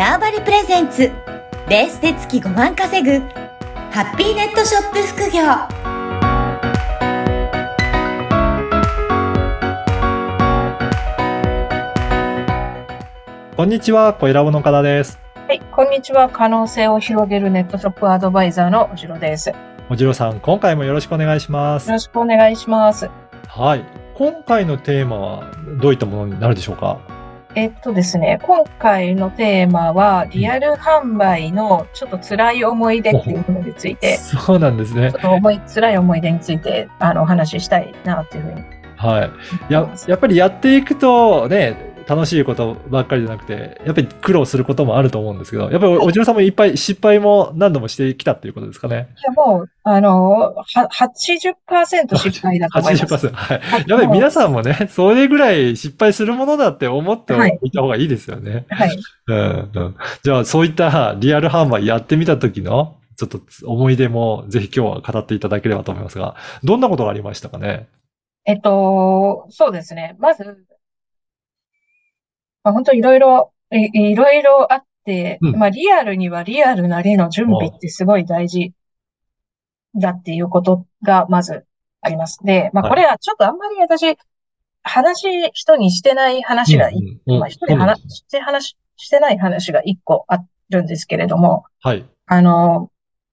ターバリプレゼンツベースで月5万稼ぐハッピーネットショップ副業こんにちは、小ラボの方です。はい、こんにちは。可能性を広げるネットショップアドバイザーのおじろです。よおじろさん、今回もよろしくお願いします。ろしくお願いします。はい。今回のテーマはどういったものになるでしょうか？えっとですね、今回のテーマは、リアル販売のちょっと辛い思い出っていうものについて、そうなんですねちょ。っと思い、辛い思い出について、あの、お話ししたいなっていうふうにはい。や。やっぱりやっていくとね、楽しいことばっかりじゃなくて、やっぱり苦労することもあると思うんですけど、やっぱりおじろさんもいっぱい失敗も何度もしてきたっていうことですかね？いや、もう、あの、は、80%失敗だと思います。80%。はい。はいやっぱり皆さんもね、それぐらい失敗するものだって思っておはいいた方がいいですよね。はい。うんうん。じゃあ、そういったリアル販売やってみた時の、ちょっと思い出もぜひ今日は語っていただければと思いますが、どんなことがありましたかね？えっと、そうですね。まず、まあ、本当いろいろ、いいろいろあって、うん。まあリアルにはリアルな例の準備ってすごい大事だっていうことがまずあります。で、まあはい。これはちょっとあんまり私、話、人にしてない話がい、うんうん。まあ一人話、して話、してない話が一個あるんですけれども、はい。あの、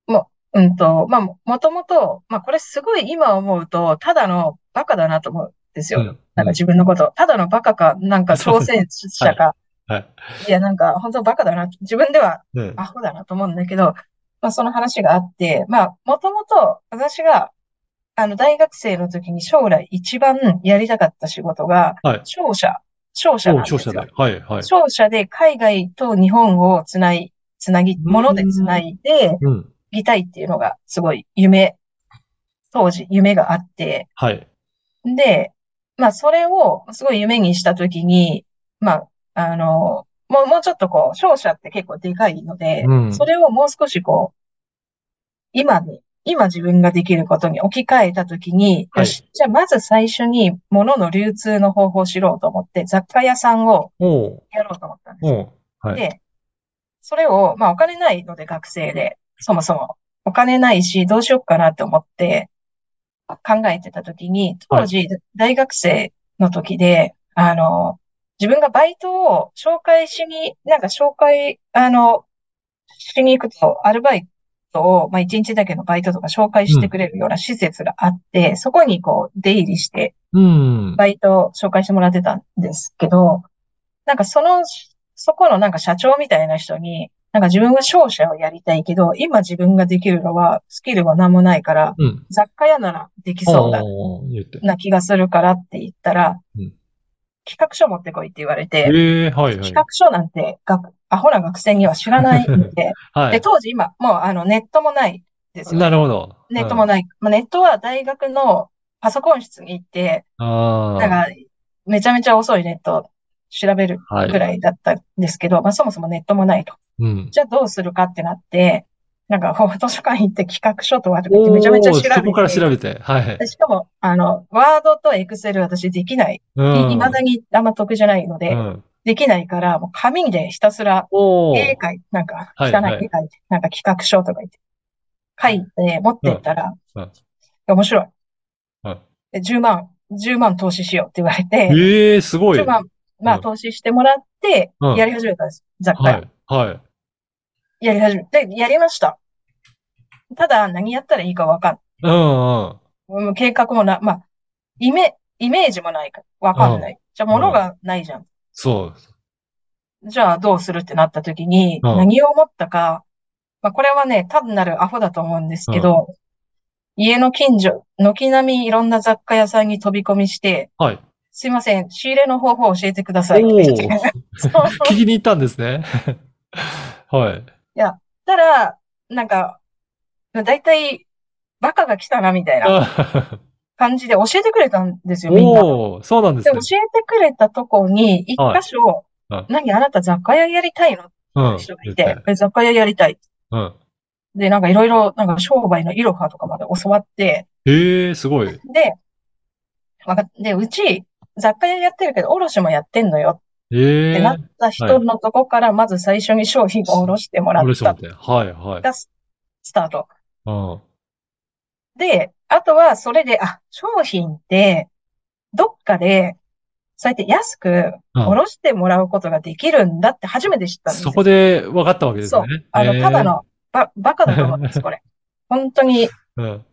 もう、うんと、まあ、ももともと、まあ、これすごい今思うと、ただのバカだなと思う。んですよ。うんなんか自分のこと、ただのバカか、なんか挑戦者か、はい。いや、なんか本当バカだな、自分ではうんアホだなと思うんだけど、まあ、その話があって、まあ、もともと私が、あの、大学生の時に将来一番やりたかった仕事が、はい。商社、商社おなんですよ。勝者で。はい、はい。商社で海外と日本をつない、つなぎ、ものでつないで、うん。りたいっていうのがすごい夢、当時夢があって、はい。で、まあそれをすごい夢にしたときに、まあ、あの、もう、もうちょっとこう、商社って結構でかいので、うん。それをもう少しこう、今に、今自分ができることに置き換えたときに、はい。よし、じゃあまず最初に物の流通の方法を知ろうと思って、雑貨屋さんをやろうと思ったんですはい。で、それを、まあお金ないので学生で、そもそも。お金ないし、どうしようかなって思って考えてた時に、当時、大学生の時で、あの、自分がバイトを紹介しに、なんか紹介、あの、しに行くと、アルバイトを、まあ一日だけのバイトとか紹介してくれるような施設があって、そこにこう出入りして、うん。バイトを紹介してもらってたんですけど、なんかその、そこのなんか社長みたいな人に、なんか自分は商社をやりたいけど、今自分ができるのはスキルは何もないから、うん。雑貨屋ならできそうだ。な気がするからって言ったらうん、企画書持ってこいって言われえて、えはい、はい企。画書なんて学、アホな学生には知らないので、で、はい。当時今、もうあのネットもないですよ。なるほど。ネットもない。まあ、ネットは大学のパソコン室に行って。なんか、めちゃめちゃ遅いネットを調べるはいぐらいだったんですけど、まあそもそもネットもないと。うん。じゃあどうするかってなって、なんか、ほ 図書館行って企画書とかってめちゃめちゃ調べて。そこから調べて。はい。でしかも、あの、ワードとエクセル私できない。うん。いまだにあんま得じゃないので、うん。できないから、もう紙でひたすら絵描いて、なんか、はいはい汚い絵描いて、なんか企画書とか言って、書いて持ってったら、うん面白い。はいで10万、10万投資しようって言われて、ええすごい。10万、まあうん投資してもらってうん、やり始めたんです。雑貨屋はい。はい。やり始めて、やりました。ただ、何やったらいいかわかんうんうん。うん計画もな、まあ、イメ、イメージもないから、わかんない。じゃあ、物がないじゃん。そう。じゃあ、どうするってなった時に、うん何を思ったか、まあ、これはね、単なるアホだと思うんですけど、家の近所、軒並みいろんな雑貨屋さんに飛び込みして、はい。すいません、仕入れの方法を教えてください 聞きに行ったんですね。はい。たら、なんか、だいたい、バカが来たな、みたいなあ感じで教えてくれたんですよ、みんな。そうなんですで、ね教。えてくれたとこに、一箇所、はい何あなた雑貨屋やりたいの？うん。人がいて、え雑貨屋やりたい。うん。で、なんかいろいろ、なんか商売のイロハとかまで教わって、ええすごい。で、わかで、うち、雑貨屋やってるけど、卸もやってんのよ。ええてなった人のとこから、まず最初に商品を下ろしてもらった。はい、はい。がススタート。うん。で、あとはそれで、あ、商品って、どっかで、そうやって安くうん下ろしてもらうことができるんだって初めて知ったんですよ。そこで分かったわけですね。あの、ええただのバ、バカだと思うんです、これ。本当に、うん。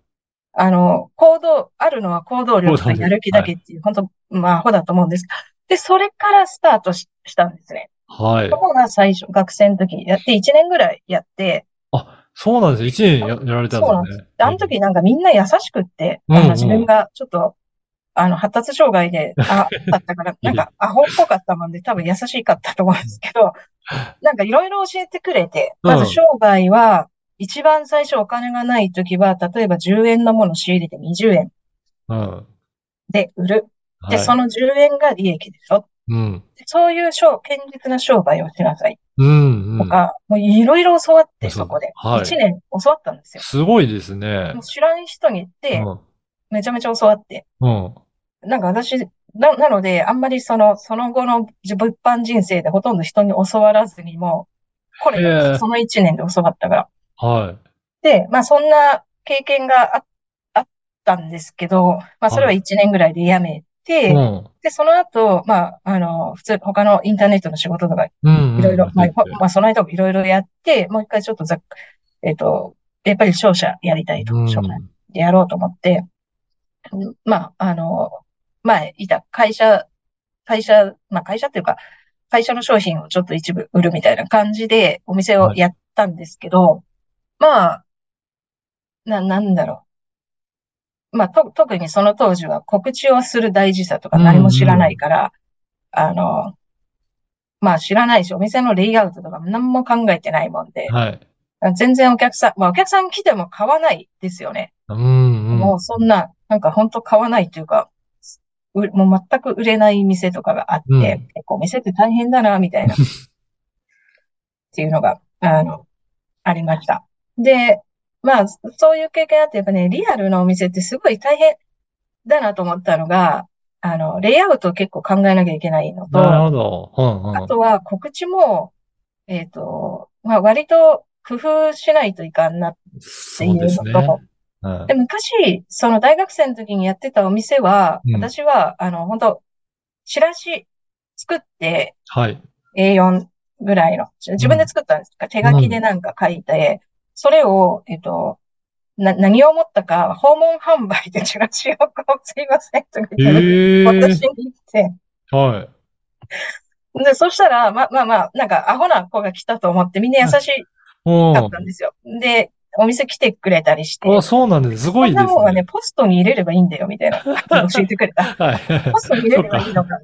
あの、行動、あるのは行動力とやる気だけっていう、本当、まあ、アホだと思うんです。で、それからスタートししたんですね。はいそ。こが最初、学生の時やって、1年ぐらいやって、あ、そうなんです。一年ややられたんそうなんですね。であの時なんかみんな優しくって、うんうんあの自分がちょっと、あの、発達障害で、あ、だったから、なんかアホっぽかったもんで、多分優しかったと思うんですけど、なんかいろいろ教えてくれて、まず商売は、一番最初お金がない時は、例えば10円のものを仕入れて20円うん。で売る。で、はいその10円が利益でしょ。うん。でそういう商、堅実な商売をしなさいうん、うん。とか、もういろいろ教わって、そうそこで。はい1年教わったんですよ。すごいですねもう。知らん人に言って、うん。めちゃめちゃ教わって。うん。なんか私、な、なので、あんまりその、その後の物販人生でほとんど人に教わらずにもう、こえその1年で教わったから。はで、まあそんな経験があ、あったんですけど、まあそれは1年ぐらいで辞めい。て、うん。で、その後、まあ、あの、普通、他のインターネットの仕事とか、うん。いろいろ、まあ、まあ、その間もいろいろやって、もう一回ちょっとざっ、えっと、やっぱり商社やりたいと、うん商社でやろうと思って、うんまあ、あの、前いた会社、会社、まあ会社っていうか、会社の商品をちょっと一部売るみたいな感じでお店をやったんですけど、まあ、な、なんだろう。まあ、と、特にその当時は告知をする大事さとか何も知らないから、あの、まあ知らないし、お店のレイアウトとかも何も考えてないもんで、はい。全然お客さん、まあお客さん来ても買わないですよね。うん、うん。もうそんな、なんか本当買わないというか、うもう全く売れない店とかがあって、うん結構店って大変だな、みたいな、っていうのが、あの、ありました。で、まあ、そういう経験あって、やっぱね、リアルなお店ってすごい大変だなと思ったのが、あの、レイアウトを結構考えなきゃいけないのと、なるほど。うん、うん。あとは告知も、えっと、まあ割と工夫しないといかんなっていそうですね。うのと、うんで、昔、その大学生の時にやってたお店は、うん私は、あの、本当チラシ作ってはい。A4 ぐらいの、自分で作ったんですか、手書きでなんか書いて、それを、えっと、な、何を思ったか、訪問販売でチラシをこう、すいません、とかえ言って、え私に言って、はい。で、そしたら、ま、まあまあ、なんか、アホな子が来たと思って、みんな優しうん。かったんですよ。で、お店来てくれたりして、あ、そうなんです。すごいですこんなもんはね、ね。ポストに入れればいいんだよ、みたいな教えてくれた。はい。ポストに入れればいいのか。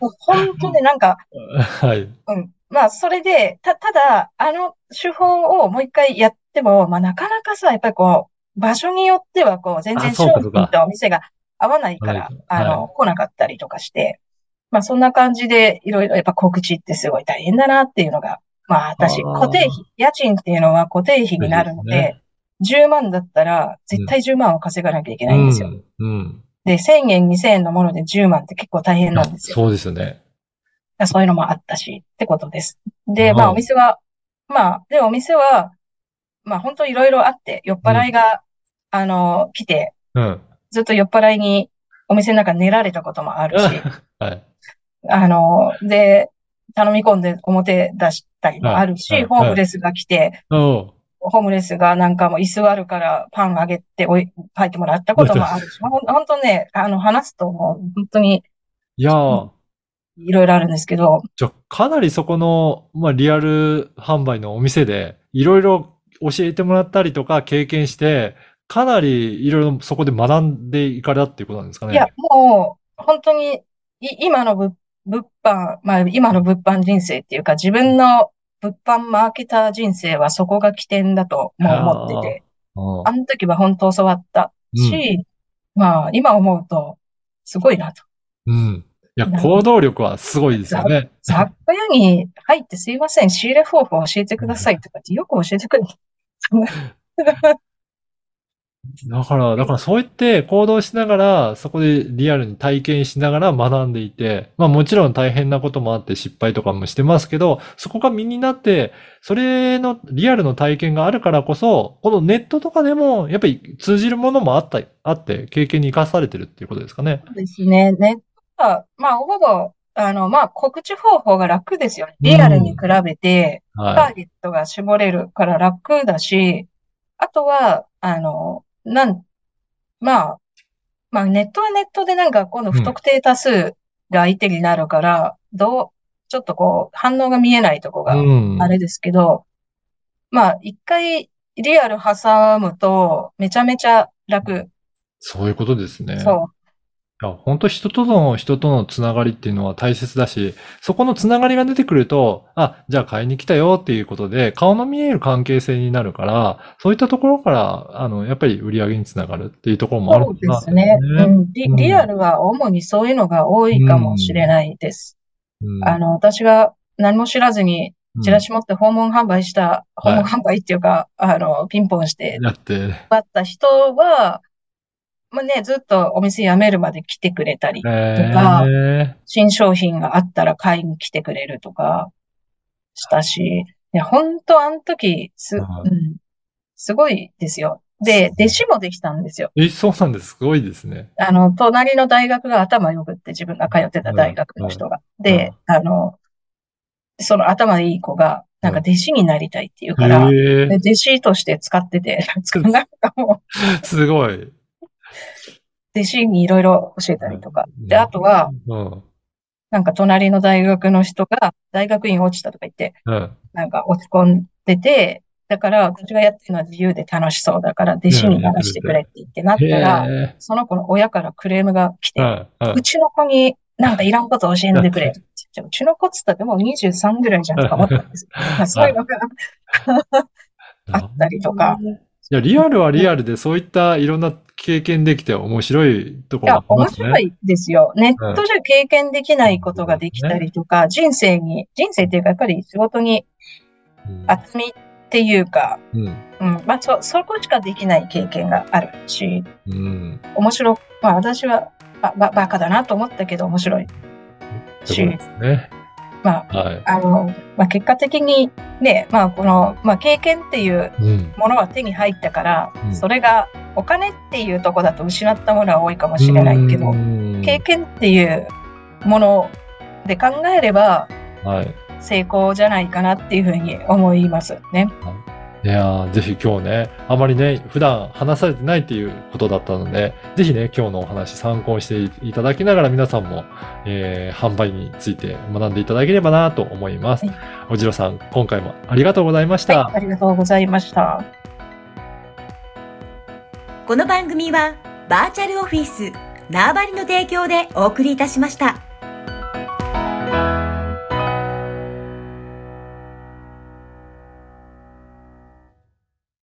もう本当になんか、はい。うん。まあ、それで、た、ただ、あの手法をもう一回やっても、まあ、なかなかさ、やっぱりこう、場所によっては、こう、全然あ商品とお店が合わないからはい、あの、は来なかったりとかして、まあ、そんな感じで、いろいろ、やっぱ告知ってすごい大変だなっていうのが、まあ、私、固定費、家賃っていうのは固定費になるので、10万だったら、絶対10万を稼がなきゃいけないんですよ。うん。うん。で、1000円、2000円のもので10万って結構大変なんですよ。そうですよね。そういうのもあったし、ってことです。で、うんまあお店は、まあ、で、お店は、まあ本当いろいろあって、酔っ払いが、あの、来て、うん。ずっと酔っ払いにお店の中寝られたこともあるし、はい。あの、で、頼み込んで表出したりもあるし、はい。はい。ホームレスが来て、おホームレスがなんかもう椅子あるからパンあげておい、書いてもらったこともあるし、本当ね、あの、話すともう本当にいやー、いろいろあるんですけど、じゃあかなりそこの、まあ、リアル販売のお店で、いろいろ教えてもらったりとか経験して、かなりいろいろそこで学んでいかれたっていうことなんですかね。いや、もう、本当に、い今の物物販、まあ、今の物販人生っていうか、自分の物販マーケター人生はそこが起点だとも思ってて、うんあの時は本当教わったし、まあ、今思うと、すごいなと。うん。いや、行動力はすごいですよね。雑貨屋に入ってすいません、仕入れ方法教えてくださいとかってよく教えてくれる。だから、だからそう言って行動しながら、そこでリアルに体験しながら学んでいて、まあもちろん大変なこともあって失敗とかもしてますけど、そこが身になって、それのリアルの体験があるからこそ、このネットとかでもやっぱり通じるものもあった、あって、経験に生かされてるっていうことですかね。そうですね。ネットは、まあ、ほぼ、あの、まあ、告知方法が楽ですよね。リアルに比べて、タはーゲットが絞れるから楽だし、あとは、あの、なん、まあ、まあ、ネットはネットでなんか、今度不特定多数が相手になるから、どう、ちょっとこう、反応が見えないとこい。がうん。あれですけど、まあ、一回リアル挟むと、めちゃめちゃ楽。そういうことですね。そう。いや、本当人との人とのつながりっていうのは大切だし、そこのつながりが出てくると、あ、じゃあ買いに来たよっていうことで、顔の見える関係性になるから、そういったところから、あの、やっぱり売り上げにつながるっていうところもあるそうかなですね。うん、リ、うん。リアルは主にそういうのが多いかもしれないです。うん。あの、私が何も知らずに、うん。チラシ持って訪問販売した、訪はい。問販売っていうか、あの、ピンポンしてやって、配った人は、まあね、ずっとお店辞めるまで来てくれたり、えかー、新商品があったら買いに来てくれるとかしたし、本当あの時、す、はいうん、すごいですよ。で、弟子もできたんですよ。え、そうなんです。すごいですね。あの、隣の大学が頭良くって自分が通ってた大学の人が。で、あの、その頭いい子が、なんか弟子になりたいって言うから、へでえ弟子として使ってて、なんかもう、すごい。弟子にいろいろ教えたりとか。で、あとは、うん。なんか隣の大学の人が、大学院落ちたとか言って、うん。なんか落ち込んでて、だから、私がやってるのは自由で楽しそうだから、弟子にならしてくれって言ってなったへら、え。その子の親からクレームが来てう、ちの子になんかいらんこと教えんでくれ。うちの子っつったってもう23ぐらいじゃんとか思ったんですよ。まあそういうのが あったりとか。いや、リアルはリアルでそういったいろんな経験できて面白いところがありね。面白いですよ。ネットじゃ経験できないことができたりとか、人生に、人生っていうかやっぱり仕事に厚みっていうか、うん。うん、まあそ、そこしかできない経験があるし、うん。面白、まあ私はば、ば、バカだなと思ったけど面白いしね。まあ、はい。あの、まあ結果的にね、まあこの、まあ経験っていううん。ものは手に入ったから、うんそれがお金っていうとこだと失ったものは多いかもしれないけどう、ん経験っていうもので考えればはい。成功じゃないかなっていうふうに思いますね。いやーぜひ今日ね、あまりね、普段話されてないっていうことだったので、ぜひね、今日のお話参考にしていただきながら皆さんも、えー販売について学んでいただければなと思いますはい。おじろさん、今回もありがとうございました。はい、ありがとうございました。この番組はバーチャルオフィス縄張りの提供でお送りいたしました。